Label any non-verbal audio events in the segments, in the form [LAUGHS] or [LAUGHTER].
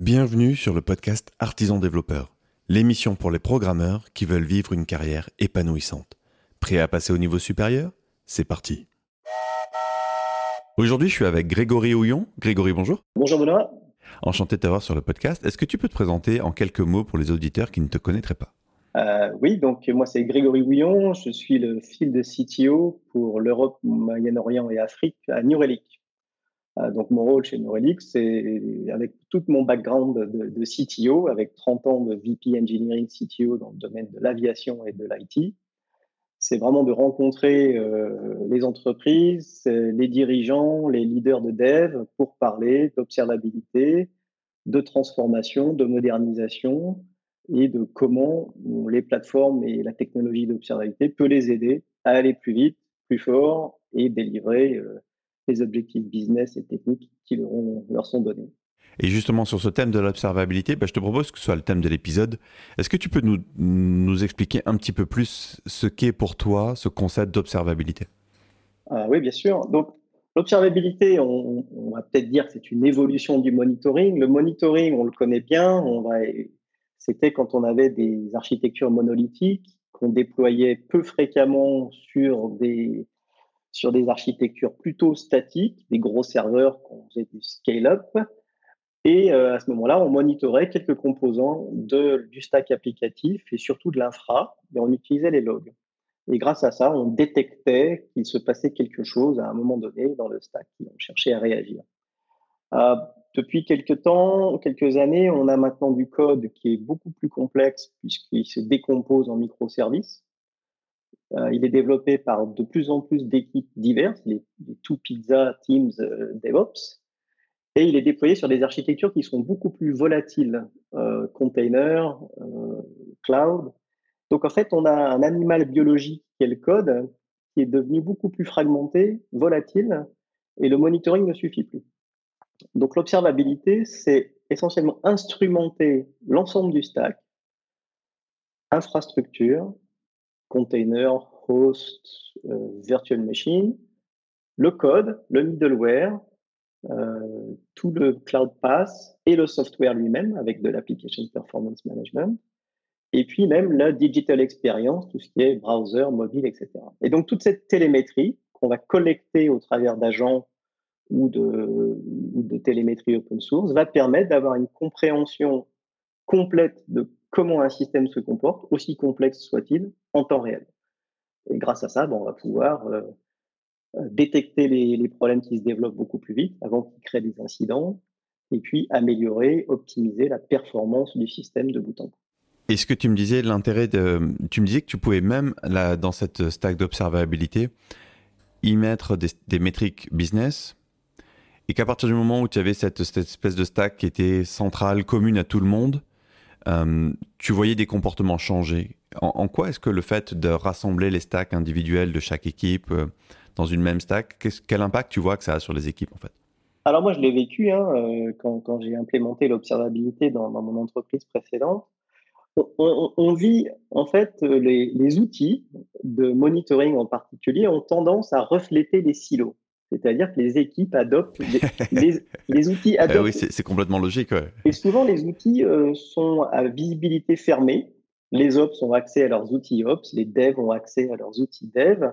Bienvenue sur le podcast Artisan Développeur, l'émission pour les programmeurs qui veulent vivre une carrière épanouissante. Prêt à passer au niveau supérieur? C'est parti. Aujourd'hui, je suis avec Grégory Houillon. Grégory, bonjour. Bonjour Benoît. Enchanté de t'avoir sur le podcast. Est-ce que tu peux te présenter en quelques mots pour les auditeurs qui ne te connaîtraient pas? Euh, Oui, donc moi c'est Grégory Houillon. Je suis le fil de CTO pour l'Europe, Moyen-Orient et Afrique à New Relic. Euh, donc mon rôle chez Neuralix, c'est avec tout mon background de, CTO, avec 30 ans de VP Engineering CTO dans le domaine de l'aviation et de l'IT, c'est vraiment de rencontrer euh, les entreprises, les dirigeants, les leaders de dev pour parler d'observabilité, de transformation, de modernisation et de comment les plateformes et la technologie d'observabilité peut les aider à aller plus vite, plus fort et délivrer euh, les objectifs business et techniques qui leur, leur sont donnés. Et justement, sur ce thème de l'observabilité, bah, je te propose que ce soit le thème de l'épisode. Est-ce que tu peux nous, nous, expliquer un petit peu plus ce qu'est pour toi ce concept d'observabilité? Ah, Oui, bien sûr. Donc, l'observabilité, on, on, va peut-être dire que c'est une évolution du monitoring. Le monitoring, on le connaît bien. C'était quand on avait des architectures monolithiques qu'on déployait peu fréquemment sur des, sur des architectures plutôt statiques, des gros serveurs qu'on faisait du scale-up. Et euh, à ce moment-là, on monitorait quelques composants de, du stack applicatif et surtout de l'infra, et on utilisait les logs. Et grâce à ça, on détectait qu'il se passait quelque chose à un moment donné dans le stack, et on cherchait à réagir. Euh, depuis quelques temps, quelques années, on a maintenant du code qui est beaucoup plus complexe puisqu'il se décompose en microservices. Euh, il est développé par de plus en plus d'équipes diverses, les, Two Pizza Teams euh, DevOps, et il est déployé sur des architectures qui sont beaucoup plus volatiles, euh, container, cloud. Donc en fait, on a un animal biologique qui est le code, qui est devenu beaucoup plus fragmenté, volatile, et le monitoring ne suffit plus. Donc l'observabilité, c'est essentiellement instrumenter l'ensemble du stack, infrastructure, container, host, euh, virtual machine, le code, le middleware, euh, tout le cloud pass et le software lui-même avec de l'application performance management, et puis même la digital experience, tout ce qui est browser, mobile, etc. Et donc toute cette télémétrie qu'on va collecter au travers d'agents ou de, ou de télémétrie open source va permettre d'avoir une compréhension complète de comment un système se comporte, aussi complexe soit-il, en temps réel. Et grâce à ça, bon, on va pouvoir euh, euh, détecter les, problèmes qui se développent beaucoup plus vite avant qu'ils créent des incidents, et puis améliorer, optimiser la performance du système de bout en bout. Et ce que tu me disais, l'intérêt de, tu me disais que tu pouvais même là, dans cette stack d'observabilité y mettre des, métriques business, et qu'à partir du moment où tu avais cette espèce de stack qui était centrale, commune à tout le monde, euh, tu voyais des comportements changer. En, quoi est-ce que le fait de rassembler les stacks individuels de chaque équipe euh, dans une même stack, quel impact tu vois que ça a sur les équipes en fait? Alors moi je l'ai vécu hein, euh, quand, j'ai implémenté l'observabilité dans, mon entreprise précédente. On, vit en fait les, les, outils de monitoring en particulier ont tendance à refléter les silos. C'est-à-dire que les équipes adoptent [LAUGHS] les, les, outils eh adoptent. oui, c'est complètement logique. Et souvent, les outils euh, sont à visibilité fermée. Les ops ont accès à leurs outils ops, les devs ont accès à leurs outils dev.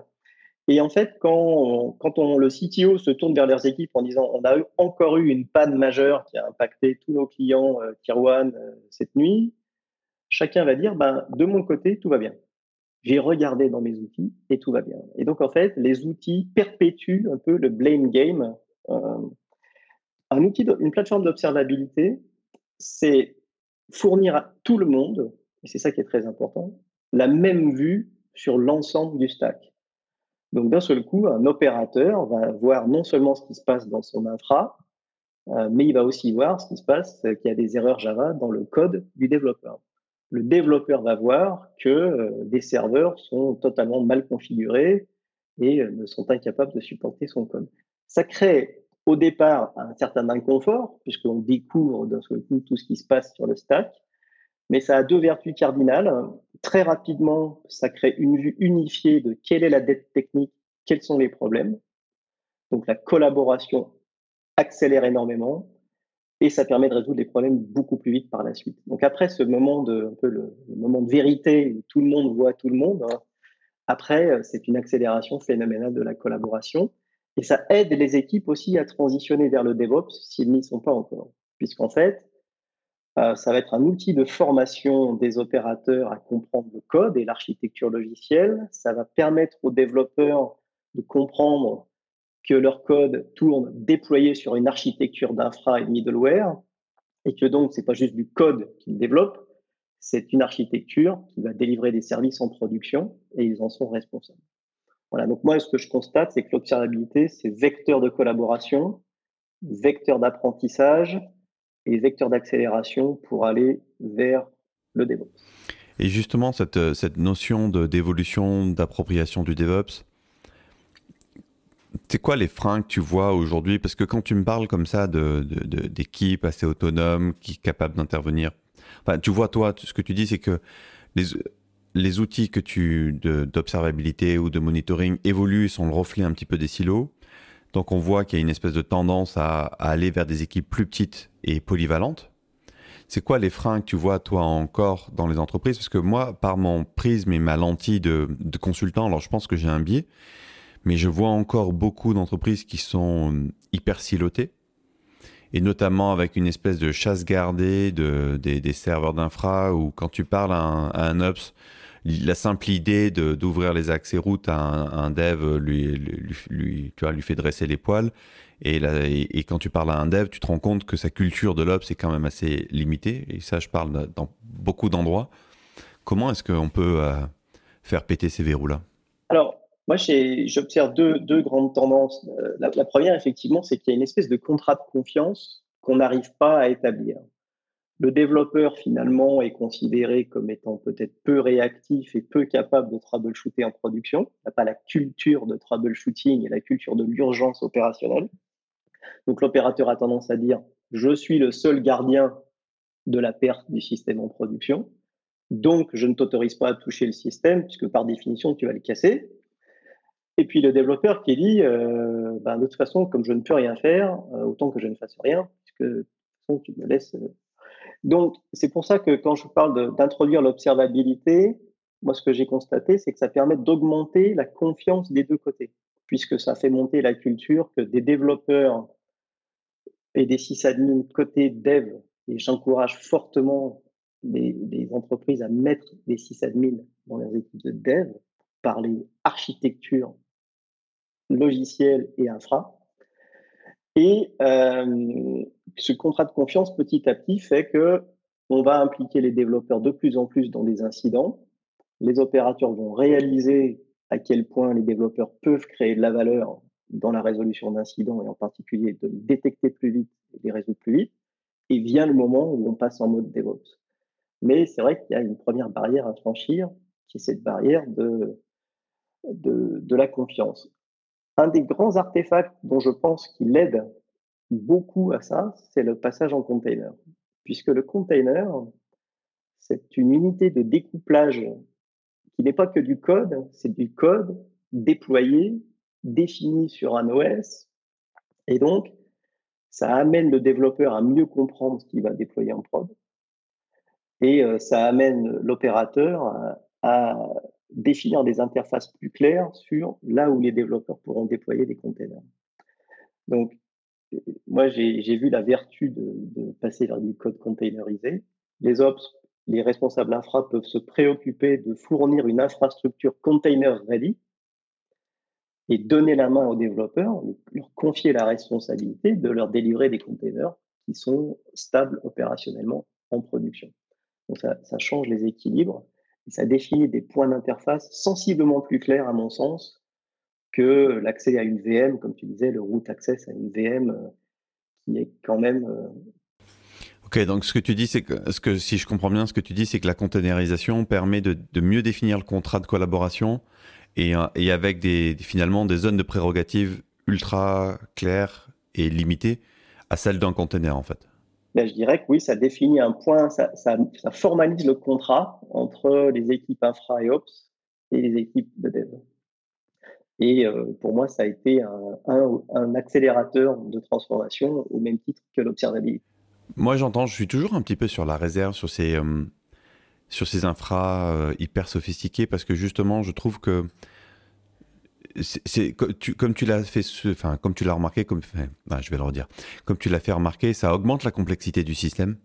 Et en fait, quand, quand on, le CTO se tourne vers leurs équipes en disant on a encore eu une panne majeure qui a impacté tous nos clients euh, 1 euh, cette nuit, chacun va dire ben, de mon côté, tout va bien j'ai regardé dans mes outils et tout va bien. Et donc, en fait, les outils perpétuent un peu le blame game. Euh, un outil, une plateforme d'observabilité, c'est fournir à tout le monde, et c'est ça qui est très important, la même vue sur l'ensemble du stack. Donc, d'un seul coup, un opérateur va voir non seulement ce qui se passe dans son infra, euh, mais il va aussi voir ce qui se passe, qu'il y a des erreurs Java dans le code du développeur le développeur va voir que euh, des serveurs sont totalement mal configurés et euh, ne sont incapables de supporter son code. Ça crée au départ un certain inconfort, puisqu'on découvre tout ce qui se passe sur le stack, mais ça a deux vertus cardinales. Très rapidement, ça crée une vue unifiée de quelle est la dette technique, quels sont les problèmes. Donc la collaboration accélère énormément et ça permet de résoudre les problèmes beaucoup plus vite par la suite. Donc après ce moment de, un peu le, moment de vérité où tout le monde voit tout le monde, hein, après euh, c'est une accélération phénoménale de la collaboration et ça aide les équipes aussi à transitionner vers le DevOps s'ils n'y sont pas encore, puisqu'en fait euh, ça va être un outil de formation des opérateurs à comprendre le code et l'architecture logicielle. Ça va permettre aux développeurs de comprendre que leur code tourne déployé sur une architecture d'infra et de middleware, et que donc c'est pas juste du code qu'ils développent, c'est une architecture qui va délivrer des services en production et ils en sont responsables. Voilà, donc moi ce que je constate, c'est que l'observabilité, c'est vecteur de collaboration, vecteur d'apprentissage et vecteur d'accélération pour aller vers le DevOps. Et justement, cette, cette notion d'évolution, d'appropriation du DevOps, c'est quoi les freins que tu vois aujourd'hui? Parce que quand tu me parles comme ça d'équipes de, assez autonomes, qui capables d'intervenir, enfin, tu vois, toi, ce que tu dis, c'est que les, les outils que tu d'observabilité ou de monitoring évoluent, sont le reflet un petit peu des silos. Donc on voit qu'il y a une espèce de tendance à, aller vers des équipes plus petites et polyvalentes. C'est quoi les freins que tu vois toi encore dans les entreprises? Parce que moi, par mon prisme et ma lentille de consultant, alors je pense que j'ai un biais, mais je vois encore beaucoup d'entreprises qui sont hyper silotées, et notamment avec une espèce de chasse gardée de, des, serveurs d'infra, où quand tu parles à un, à Ops, la simple idée d'ouvrir les accès routes à un, dev lui, tu vois, lui fait dresser les poils. Et, et, quand tu parles à un dev, tu te rends compte que sa culture de l'Ops est quand même assez limitée. Et ça, je parle dans beaucoup d'endroits. Comment est-ce qu'on peut euh, faire péter ces verrous-là? Alors, moi, j'observe deux, grandes tendances. Euh, la, première, effectivement, c'est qu'il y a une espèce de contrat de confiance qu'on n'arrive pas à établir. Le développeur, finalement, est considéré comme étant peut-être peu réactif et peu capable de troubleshooter en production. Il n'a pas la culture de troubleshooting et la culture de l'urgence opérationnelle. Donc, l'opérateur a tendance à dire Je suis le seul gardien de la perte du système en production. Donc, je ne t'autorise pas à toucher le système, puisque par définition, tu vas le casser. Et puis le développeur qui dit, euh, ben, de toute façon, comme je ne peux rien faire, euh, autant que je ne fasse rien, puisque de toute façon, tu me laisses. Euh. Donc, c'est pour ça que quand je parle d'introduire l'observabilité, moi, ce que j'ai constaté, c'est que ça permet d'augmenter la confiance des deux côtés, puisque ça fait monter la culture que des développeurs et des sysadmins côté dev, et j'encourage fortement les, entreprises à mettre des sysadmins dans leurs équipes de dev, parler architecture logiciel et infra. Et euh, ce contrat de confiance, petit à petit, fait que on va impliquer les développeurs de plus en plus dans des incidents. Les opérateurs vont réaliser à quel point les développeurs peuvent créer de la valeur dans la résolution d'incidents et en particulier de les détecter plus vite et les résoudre plus vite. Et vient le moment où on passe en mode DevOps. Mais c'est vrai qu'il y a une première barrière à franchir, qui est cette barrière de, de, de la confiance un des grands artefacts dont je pense qu'il aide beaucoup à ça, c'est le passage en container. Puisque le container, c'est une unité de découplage qui n'est pas que du code, c'est du code déployé, défini sur un OS. Et donc, ça amène le développeur à mieux comprendre ce qu'il va déployer en prod. Et euh, ça amène l'opérateur à, définir des interfaces plus claires sur là où les développeurs pourront déployer des containers. Donc, euh, moi, j'ai vu la vertu de, passer vers du code containerisé. Les ops, les responsables infra peuvent se préoccuper de fournir une infrastructure container ready et donner la main aux développeurs, leur confier la responsabilité de leur délivrer des containers qui sont stables opérationnellement en production. Donc ça, ça change les équilibres ça définit des points d'interface sensiblement plus clairs, à mon sens, que l'accès à une VM, comme tu disais, le root access à une VM euh, qui est quand même. Euh, ok, donc ce que tu dis, c'est que, si je comprends bien, ce que tu dis, c'est que la containerisation permet de, mieux définir le contrat de collaboration et, euh, et avec des, finalement des zones de prérogatives ultra claires et limitées à celles d'un container, en fait. Ben, je dirais que oui, ça définit un point, ça, formalise le contrat entre les équipes infra et ops et les équipes de dev. Et euh, pour moi, ça a été un, accélérateur de transformation au même titre que l'observabilité. Moi, j'entends, je suis toujours un petit peu sur la réserve, sur ces, euh, infras euh, hyper sophistiqués, parce que justement, je trouve que c'est comme tu l'as fait, enfin comme tu l'as remarqué, comme je vais le redire, comme tu l'as fait remarquer, ça augmente la complexité du système.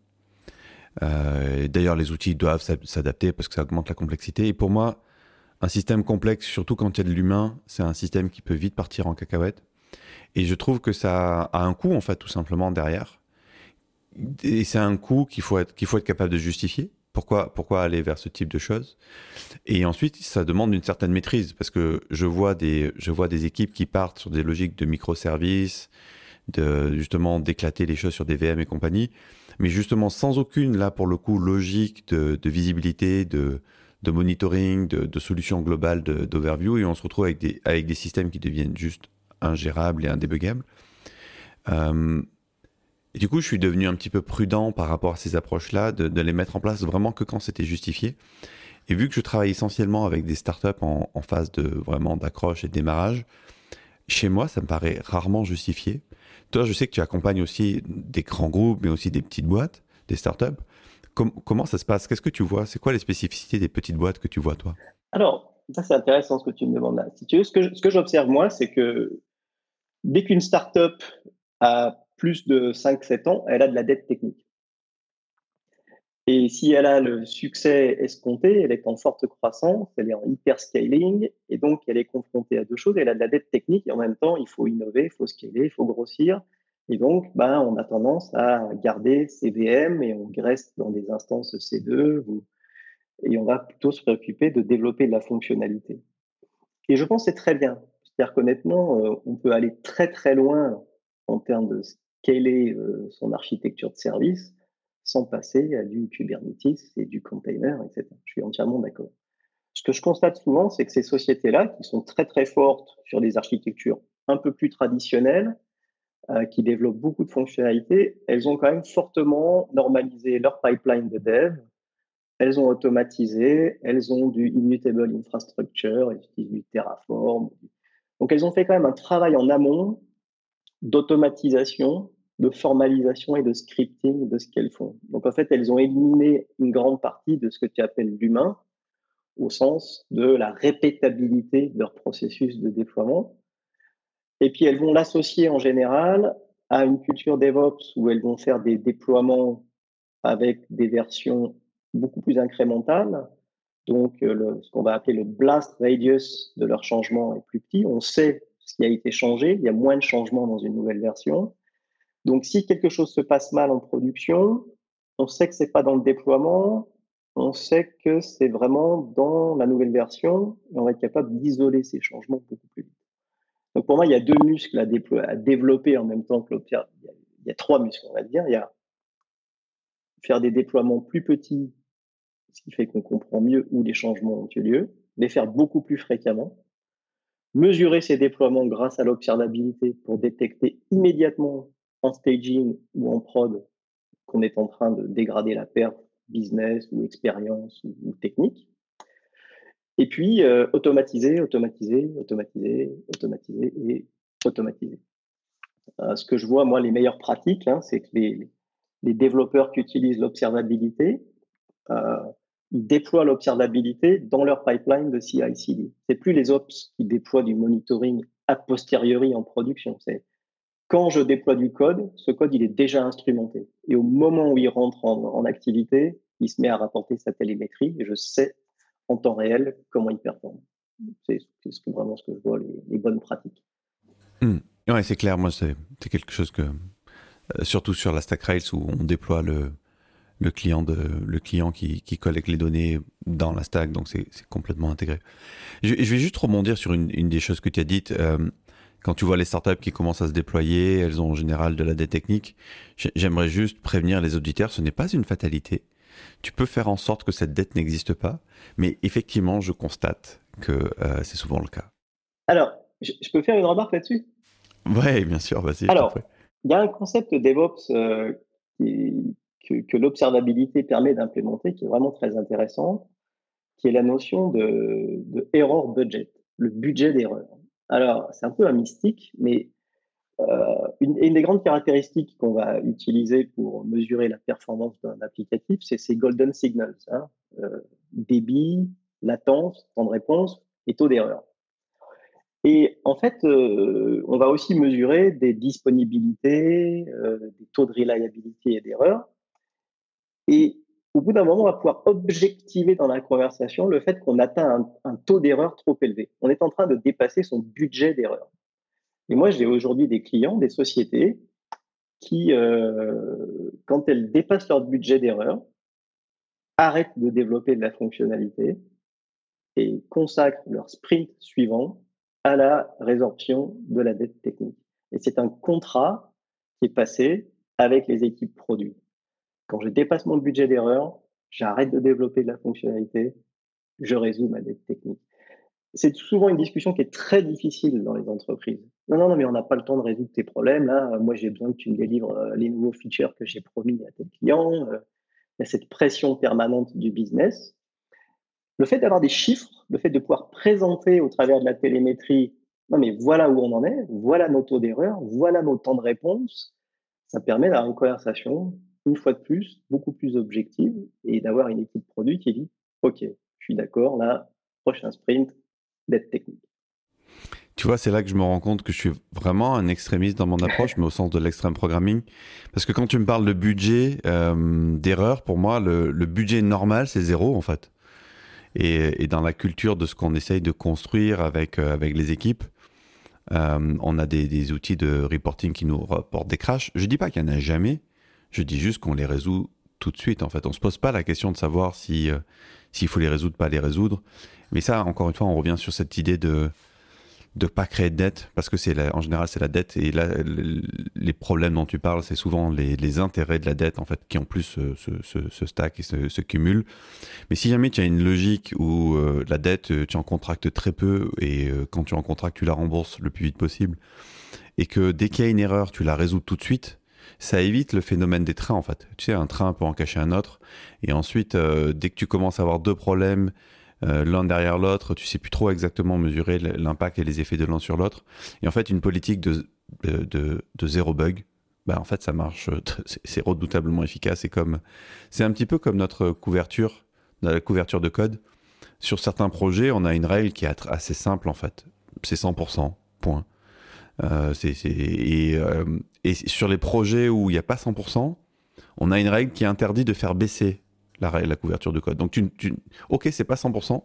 Euh, d'ailleurs, les outils doivent s'adapter parce que ça augmente la complexité. Et pour moi, un système complexe, surtout quand il y a de l'humain, c'est un système qui peut vite partir en cacahuète. Et je trouve que ça a un coût en fait, tout simplement derrière. Et c'est un coût qu'il faut être capable de justifier. Pourquoi, pourquoi aller vers ce type de choses. Et ensuite, ça demande une certaine maîtrise parce que je vois des, je vois des équipes qui partent sur des logiques de microservices, de justement d'éclater les choses sur des VM et compagnie, mais justement sans aucune, là pour le coup, logique de, visibilité, de, de monitoring, de, de solution globale d'overview, et on se retrouve avec des, avec des systèmes qui deviennent juste ingérables et indébugables. Euh, et du coup, je suis devenu un petit peu prudent par rapport à ces approches-là, de, les mettre en place vraiment que quand c'était justifié. Et vu que je travaille essentiellement avec des startups en, phase de vraiment d'accroche et de démarrage, chez moi, ça me paraît rarement justifié. Toi, je sais que tu accompagnes aussi des grands groupes, mais aussi des petites boîtes, des startups. comment ça se passe? Qu'est-ce que tu vois? C'est quoi les spécificités des petites boîtes que tu vois, toi? Alors, ça, c'est intéressant ce que tu me demandes là. Si tu ce que j'observe, moi, c'est que dès qu'une startup a plus de 5-7 ans, elle a de la dette technique. Et si elle a le succès escompté, elle est en forte croissance, elle est en hyper scaling, et donc elle est confrontée à deux choses. Elle a de la dette technique, et en même temps, il faut innover, il faut scaler, il faut grossir. Et donc, ben, on a tendance à garder ses VM et on reste dans des instances C2, et on va plutôt se préoccuper de développer de la fonctionnalité. Et je pense que c'est très bien. C'est-à-dire qu'honnêtement, euh, on peut aller très très loin en termes de quelle est euh, son architecture de service sans passer à du Kubernetes et du container, etc. Je suis entièrement d'accord. Ce que je constate souvent, c'est que ces sociétés-là, qui sont très très fortes sur des architectures un peu plus traditionnelles, euh, qui développent beaucoup de fonctionnalités, elles ont quand même fortement normalisé leur pipeline de dev. Elles ont automatisé, elles ont du immutable infrastructure, elles utilisent du Terraform. Donc elles ont fait quand même un travail en amont d'automatisation, de formalisation et de scripting de ce qu'elles font. Donc en fait, elles ont éliminé une grande partie de ce que tu appelles l'humain au sens de la répétabilité de leur processus de déploiement. Et puis elles vont l'associer en général à une culture DevOps où elles vont faire des déploiements avec des versions beaucoup plus incrémentales. Donc ce qu'on va appeler le blast radius de leur changement est plus petit. On sait ce qui a été changé. Il y a moins de changements dans une nouvelle version. Donc, si quelque chose se passe mal en production, on sait que c'est pas dans le déploiement, on sait que c'est vraiment dans la nouvelle version et on va être capable d'isoler ces changements beaucoup plus vite. Donc, pour moi, il y a deux muscles à, développer en même temps que l'observe. Il, y a trois muscles, on va dire. Il y a faire des déploiements plus petits, ce qui fait qu'on comprend mieux où les changements ont eu lieu, les faire beaucoup plus fréquemment, mesurer ces déploiements grâce à l'observabilité pour détecter immédiatement en staging ou en prod qu'on est en train de dégrader la perte business ou expérience ou, technique. Et puis euh, automatiser, automatiser, automatiser, automatiser et automatiser. Euh, ce que je vois, moi, les meilleures pratiques, hein, c'est que les, développeurs qui utilisent l'observabilité, euh, ils déploient l'observabilité dans leur pipeline de CI/CD. C'est plus les ops qui déploient du monitoring a posteriori en production. C'est quand je déploie du code, ce code il est déjà instrumenté. Et au moment où il rentre en, activité, il se met à rapporter sa télémétrie et je sais en temps réel comment il performe. C'est vraiment ce que je vois, les, bonnes pratiques. Hmm. Oui, c'est clair. Moi, c'est quelque chose que, euh, surtout sur la Stack Rails où on déploie le, le client, de, le client qui, qui collecte les données dans la stack, donc c'est complètement intégré. Je, vais juste rebondir sur une, une, des choses que tu as dites. Euh, quand tu vois les startups qui commencent à se déployer, elles ont en général de la dette technique. J'aimerais juste prévenir les auditeurs, ce n'est pas une fatalité. Tu peux faire en sorte que cette dette n'existe pas, mais effectivement, je constate que euh, c'est souvent le cas. Alors, je, peux faire une remarque là-dessus? Oui, bien sûr, vas-y. Alors, il y a un concept de DevOps euh, qui, que, l'observabilité permet d'implémenter, qui est vraiment très intéressant, qui est la notion de, error budget, le budget d'erreur. Alors, c'est un peu un mystique, mais une, une, des grandes caractéristiques qu'on va utiliser pour mesurer la performance d'un applicatif, c'est ces golden signals, hein, débit, latence, temps de réponse et taux d'erreur. Et en fait, euh, on va aussi mesurer des disponibilités, euh, des taux de reliabilité et d'erreur. Et au bout d'un moment, on va pouvoir objectiver dans la conversation le fait qu'on atteint un, taux d'erreur trop élevé. On est en train de dépasser son budget d'erreur. Et moi, j'ai aujourd'hui des clients, des sociétés qui, euh, quand elles dépassent leur budget d'erreur, arrêtent de développer de la fonctionnalité et consacrent leur sprint suivant à la résorption de la dette technique. Et c'est un contrat qui est passé avec les équipes produits. Quand je dépasse mon budget d'erreur, j'arrête de développer de la fonctionnalité, je résous ma dette technique. C'est souvent une discussion qui est très difficile dans les entreprises. Non, non, non, mais on n'a pas le temps de résoudre tes problèmes. Là, moi, j'ai besoin que tu me délivres euh, les nouveaux features que j'ai promis à tes clients. Euh, il y a cette pression permanente du business. Le fait d'avoir des chiffres, le fait de pouvoir présenter au travers de la télémétrie, non mais voilà où on en est, voilà nos taux d'erreur, voilà nos temps de réponse, ça permet d'avoir une conversation, une fois de plus, beaucoup plus objective et d'avoir une équipe produit qui dit, OK, je suis d'accord, là, prochain sprint, d'être technique. Tu vois, c'est là que je me rends compte que je suis vraiment un extrémiste dans mon approche, mais au sens de l'extrême programming. Parce que quand tu me parles de budget euh, d'erreur, pour moi, le, budget normal, c'est zéro, en fait et, dans la culture de ce qu'on essaye de construire avec, euh, avec les équipes. Euh, on a des, outils de reporting qui nous rapportent des crashs. Je dis pas qu'il n'y en a jamais, je dis juste qu'on les résout tout de suite. En fait, on se pose pas la question de savoir si euh, s'il faut les résoudre, pas les résoudre. Mais ça, encore une fois, on revient sur cette idée de de pas créer de dette parce que c'est en général c'est la dette et là les problèmes dont tu parles c'est souvent les, intérêts de la dette en fait qui en plus se, se, stack et se, se, cumulent mais si jamais tu as une logique où euh, la dette tu en contractes très peu et euh, quand tu en contractes tu la rembourses le plus vite possible et que dès qu'il y a une erreur tu la résous tout de suite ça évite le phénomène des trains en fait tu sais un train peut en cacher un autre et ensuite euh, dès que tu commences à avoir deux problèmes euh, l'un derrière l'autre, tu sais plus trop exactement mesurer l'impact et les effets de l'un sur l'autre. Et en fait, une politique de, de, zéro bug, bah en fait, ça marche, c'est redoutablement efficace. C'est comme, c'est un petit peu comme notre couverture, la couverture de code. Sur certains projets, on a une règle qui est assez simple en fait. C'est 100%, point. Euh, et, euh, et, sur les projets où il n'y a pas 100%, on a une règle qui interdit de faire baisser la, couverture de code. Donc, tu, tu, ok, pas 100%,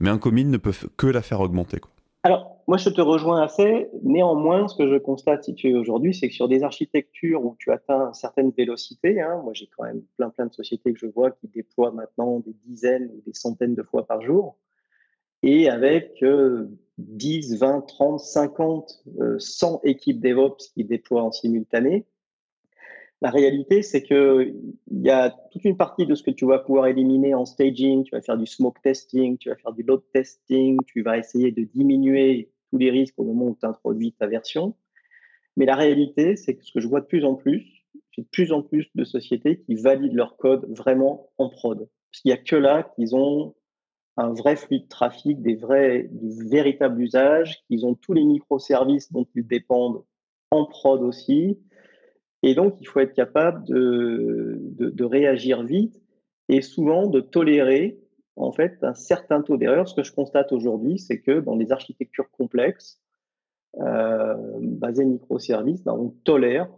mais un commit ne peut que la faire augmenter. Quoi. Alors, moi, je te rejoins assez. Néanmoins, ce que je constate si tu es aujourd'hui, c'est que sur des architectures où tu atteins certaines vélocités, hein, moi, j'ai quand même plein, plein de sociétés que je vois qui déploient maintenant des dizaines ou des centaines de fois par jour, et avec 10, 20, 30, 50, 100 équipes DevOps qui déploient en simultané, la réalité, c'est qu'il y a toute une partie de ce que tu vas pouvoir éliminer en staging. Tu vas faire du smoke testing, tu vas faire du load testing, tu vas essayer de diminuer tous les risques au moment où tu introduis ta version. Mais la réalité, c'est que ce que je vois de plus en plus, c'est de plus en plus de sociétés qui valident leur code vraiment en prod. Parce qu'il n'y a que là qu'ils ont un vrai flux de trafic, des vrais, du véritable usage, qu'ils ont tous les microservices dont ils dépendent en prod aussi, et donc, il faut être capable de, de, réagir vite et souvent de tolérer en fait un certain taux d'erreur. Ce que je constate aujourd'hui, c'est que dans les architectures complexes, euh, basées microservices, ben, on tolère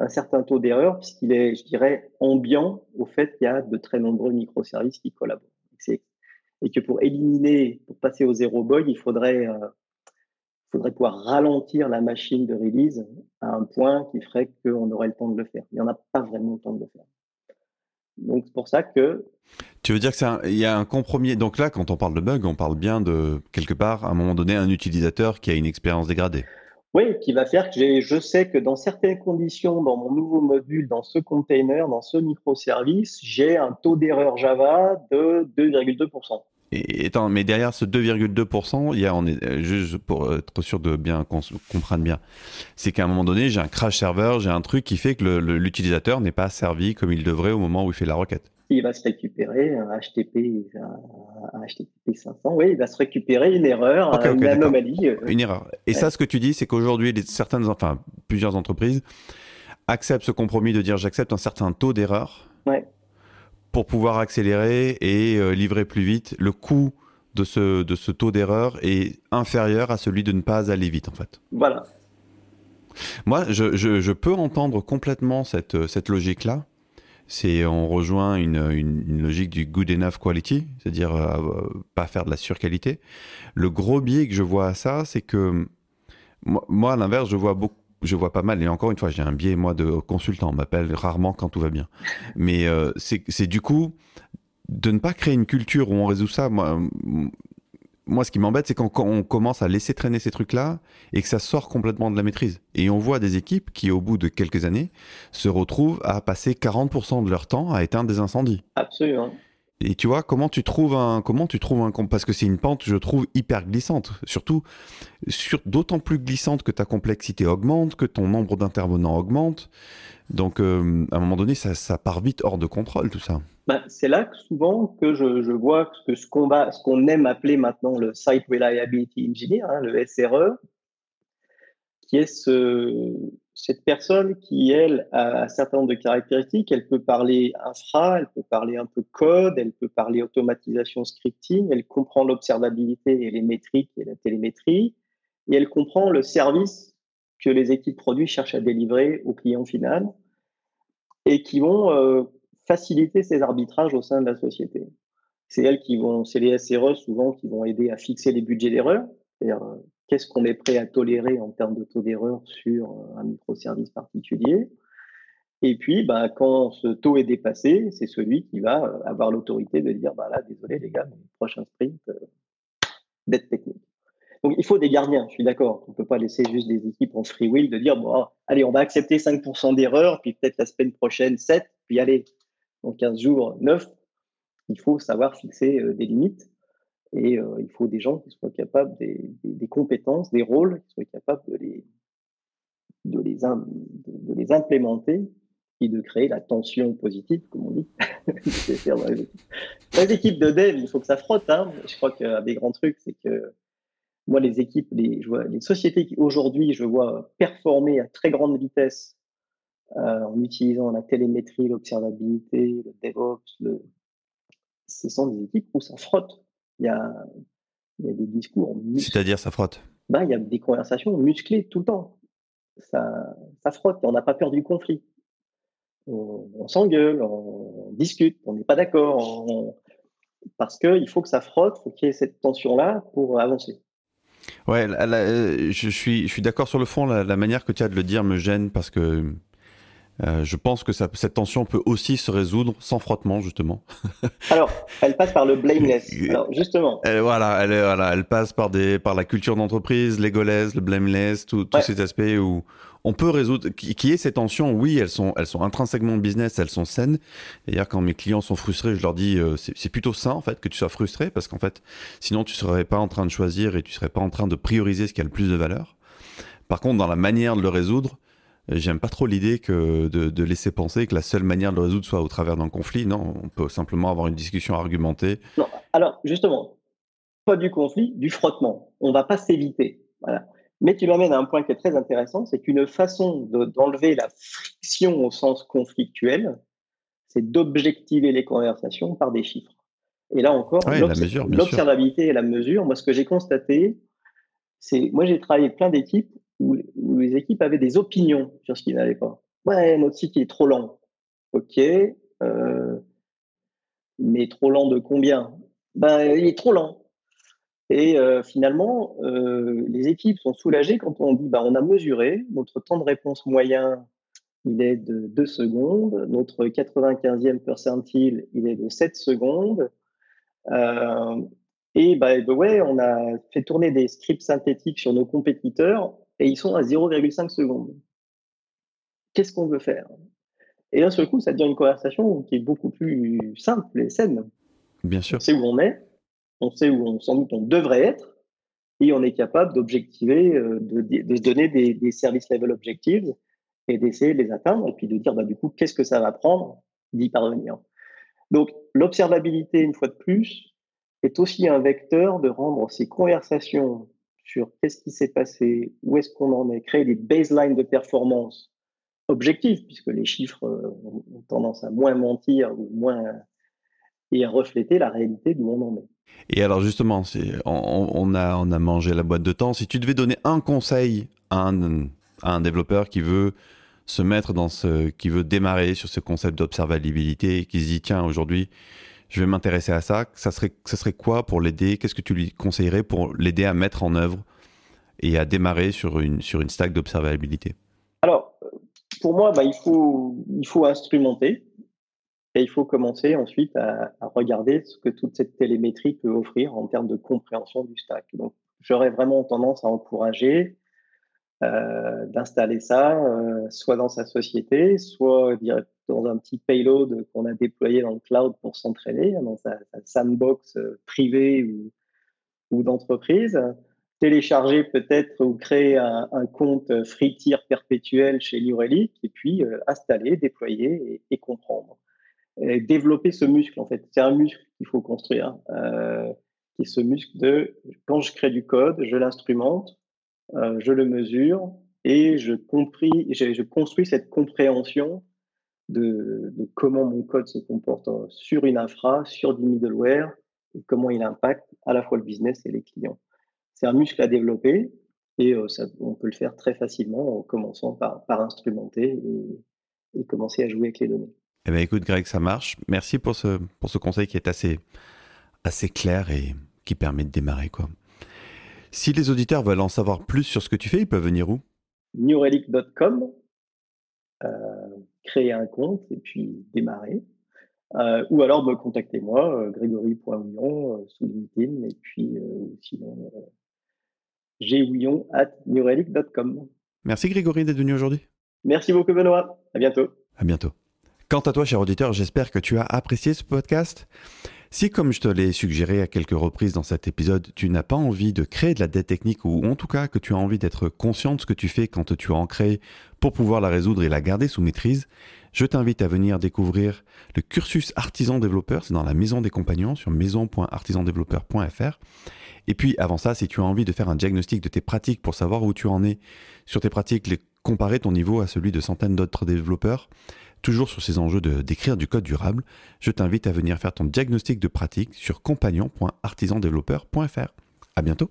un certain taux d'erreur puisqu'il est, je dirais, ambiant au fait qu'il y a de très nombreux microservices qui collaborent. Et que pour éliminer, pour passer au zéro bug, il faudrait euh, faudrait pouvoir ralentir la machine de release à un point qui ferait qu'on aurait le temps de le faire. Il n'y en a pas vraiment le temps de le faire. Donc c'est pour ça que... Tu veux dire qu'il y a un compromis. Donc là, quand on parle de bug, on parle bien de, quelque part, à un moment donné, un utilisateur qui a une expérience dégradée. Oui, qui va faire que je sais que dans certaines conditions, dans mon nouveau module, dans ce container, dans ce microservice, j'ai un taux d'erreur Java de 2,2%. Et, mais derrière ce 2,2%, il y a, on est, euh, juste pour être sûr de bien qu'on comprenne bien, c'est qu'à un moment donné, j'ai un crash serveur, j'ai un truc qui fait que l'utilisateur n'est pas servi comme il devrait au moment où il fait la requête. Il va se récupérer un HTTP, un, HTTP 500. Oui, il va se récupérer une erreur, une anomalie. Euh. Une erreur. Et ça, ce que tu dis, c'est qu'aujourd'hui, certaines, enfin, plusieurs entreprises acceptent ce compromis de dire j'accepte un certain taux d'erreur pour pouvoir accélérer et euh, livrer plus vite. Le coût de ce, de ce taux d'erreur est inférieur à celui de ne pas aller vite, en fait. Voilà. Moi, je, je, je peux entendre complètement cette, cette logique-là c'est on rejoint une, une, logique du good enough quality, c'est-à-dire euh, pas faire de la surqualité. Le gros biais que je vois à ça, c'est que moi, à l'inverse, je vois beaucoup je vois pas mal, et encore une fois, j'ai un biais, moi, de consultant, on m'appelle rarement quand tout va bien. Mais euh, c'est du coup de ne pas créer une culture où on résout ça. Moi, moi, ce qui m'embête, c'est quand, on commence à laisser traîner ces trucs-là et que ça sort complètement de la maîtrise. Et on voit des équipes qui, au bout de quelques années, se retrouvent à passer 40% de leur temps à éteindre des incendies. Absolument. Et tu vois, comment tu trouves un, comment tu trouves un, parce que c'est une pente, je trouve, hyper glissante. Surtout, sur, d'autant plus glissante que ta complexité augmente, que ton nombre d'intervenants augmente. Donc, euh, à un moment donné, ça, ça part vite hors de contrôle, tout ça. Bah, c'est là que souvent que je, vois que ce qu'on va, ce qu'on aime appeler maintenant le Site Reliability Engineer, hein, le SRE, qui est ce, cette personne qui, elle, a un certain nombre de caractéristiques. Elle peut parler infra, elle peut parler un peu code, elle peut parler automatisation scripting, elle comprend l'observabilité et les métriques et la télémétrie, et elle comprend le service que les équipes produits cherchent à délivrer au client final et qui vont euh, faciliter ces arbitrages au sein de la société. C'est elles qui vont, c'est les SRE souvent qui vont aider à fixer les budgets d'erreur, c'est-à-dire euh, qu'est-ce qu'on est prêt à tolérer en termes de taux d'erreur sur euh, un microservice particulier. Et puis, bah, quand ce taux est dépassé, c'est celui qui va euh, avoir l'autorité de dire, bah désolé les gars, prochain sprint, d'être technique. Donc, il faut des gardiens, je suis d'accord. On ne peut pas laisser juste des équipes en free will de dire, bon, allez, on va accepter 5% d'erreur, puis peut-être la semaine prochaine 7, puis allez, en 15 jours, 9, il faut savoir fixer euh, des limites et euh, il faut des gens qui soient capables des, compétences, des rôles, qui soient capables de les, de les, implémenter et de créer la tension positive, comme on dit. [LAUGHS] les équipes de dev, il faut que ça frotte. Hein. Je crois qu'un des grands trucs, c'est que moi, les équipes, les, sociétés qui aujourd'hui, je vois performer à très grande vitesse euh, en utilisant la télémétrie, l'observabilité, le DevOps. Ce sont des équipes où ça frotte. Il y a, il y a des discours. C'est-à-dire, ça frotte ben, Il y a des conversations musclées tout le temps. Ça, ça frotte et on n'a pas peur du conflit. On, s'engueule, on, discute, on n'est pas d'accord. Parce qu'il faut que ça frotte, il faut qu'il y ait cette tension-là pour avancer. Ouais, je suis, je suis d'accord sur le fond. La, la, manière que tu as de le dire me gêne parce que euh, je pense que ça, cette tension peut aussi se résoudre sans frottement, justement. [LAUGHS] Alors, elle passe par le blameless. Alors, justement. Elle, voilà, elle, voilà, elle passe par, des, par la culture d'entreprise, l'égoless, le blameless, tous ces aspects où on peut résoudre, qui, qui est ces tensions, oui, elles sont, elles sont intrinsèquement business, elles sont saines. D'ailleurs, quand mes clients sont frustrés, je leur dis, euh, c'est plutôt sain, en fait, que tu sois frustré, parce qu'en fait, sinon, tu serais pas en train de choisir et tu serais pas en train de prioriser ce qui a le plus de valeur. Par contre, dans la manière de le résoudre, J'aime pas trop l'idée que de, laisser penser que la seule manière de le résoudre soit au travers d'un conflit. Non, on peut simplement avoir une discussion argumentée. Non, alors justement, pas du conflit, du frottement. On va pas s'éviter. Voilà. Mais tu m'amènes à un point qui est très intéressant, c'est qu'une façon d'enlever la friction au sens conflictuel, c'est d'objectiver les conversations par des chiffres. Et là encore, l'observabilité et la mesure. Moi, ce que j'ai constaté, c'est, moi, j'ai travaillé avec plein d'équipes où, les équipes avaient des opinions sur ce qui n'allait pas. Ouais, notre site est trop lent. Ok, euh, mais trop lent de combien? Ben, il est trop lent. Et euh, finalement, euh, les équipes sont soulagées quand on dit, ben, on a mesuré, notre temps de réponse moyen, il est de 2 secondes, notre 95e percentile, il est de 7 secondes. et ben, ouais, on a fait tourner des scripts synthétiques sur nos compétiteurs et ils sont à 0,5 secondes. Qu'est-ce qu'on veut faire? Et d'un seul coup, ça devient une conversation qui est beaucoup plus simple et saine. Bien sûr. On sait où on est, on sait où on, sans doute on devrait être, et on est capable d'objectiver, euh, de, de, se donner des, des service level objectives et d'essayer de les atteindre, et puis de dire bah, du coup, qu'est-ce que ça va prendre d'y parvenir? Donc, l'observabilité, une fois de plus, est aussi un vecteur de rendre ces conversations sur qu'est-ce qui s'est passé, où est-ce qu'on en est, créer des baselines de performance objectives, puisque les chiffres euh, ont tendance à moins mentir ou moins et à refléter la réalité d'où on en est. Et alors justement, on, a mangé la boîte de temps. Si tu devais donner un conseil à un, à un développeur qui veut se mettre dans ce, qui veut démarrer sur ce concept d'observabilité, qui se dit tiens aujourd'hui je vais m'intéresser à ça, ça serait, ça serait quoi pour l'aider? Qu'est-ce que tu lui conseillerais pour l'aider à mettre en œuvre et à démarrer sur une, sur une stack d'observabilité? Alors, pour moi, bah, il, faut, il faut instrumenter et il faut commencer ensuite à, à, regarder ce que toute cette télémétrie peut offrir en termes de compréhension du stack. Donc, j'aurais vraiment tendance à encourager euh, d'installer ça, euh, soit dans sa société, soit dans un petit payload qu'on a déployé dans le cloud pour s'entraîner, dans sa, sandbox euh, privée ou, ou d'entreprise. Télécharger peut-être ou créer un, compte free tier perpétuel chez New Relic et puis installer, déployer et, comprendre. Développer ce muscle, en fait. C'est un muscle qu'il faut construire, qui est ce muscle de quand je crée du code, je l'instrumente, euh, je le mesure et je, construis cette compréhension de, comment mon code se comporte euh, sur une infra, sur du middleware et comment il impacte à la fois le business et les clients. C'est un muscle à développer et euh, on peut le faire très facilement en commençant par, par instrumenter et, et, commencer à jouer avec les données. Eh bien, écoute, Greg, ça marche. Merci pour ce, pour ce conseil qui est assez, assez clair et qui permet de démarrer. Quoi. Si les auditeurs veulent en savoir plus sur ce que tu fais, ils peuvent venir où? Newrelic.com, euh, créer un compte et puis démarrer. Euh, ou alors me contacter moi, euh, grégory.houillon, euh, sous LinkedIn, et puis sinon at newrelic.com. Merci Grégory d'être venu aujourd'hui. Merci beaucoup Benoît. À bientôt. À bientôt. Quant à toi, cher auditeur, j'espère que tu as apprécié ce podcast. Si, comme je te l'ai suggéré à quelques reprises dans cet épisode, tu n'as pas envie de créer de la dette technique ou en tout cas que tu as envie d'être conscient de ce que tu fais quand tu en crées pour pouvoir la résoudre et la garder sous maîtrise, je t'invite à venir découvrir le cursus artisan développeur, c'est dans la maison des compagnons sur maison.artisandéveloppeur.fr. Et puis avant ça, si tu as envie de faire un diagnostic de tes pratiques pour savoir où tu en es sur tes pratiques, comparer ton niveau à celui de centaines d'autres développeurs, toujours sur ces enjeux d'écrire du code durable, je t'invite à venir faire ton diagnostic de pratique sur compagnon.artisandéveloppeur.fr. À bientôt.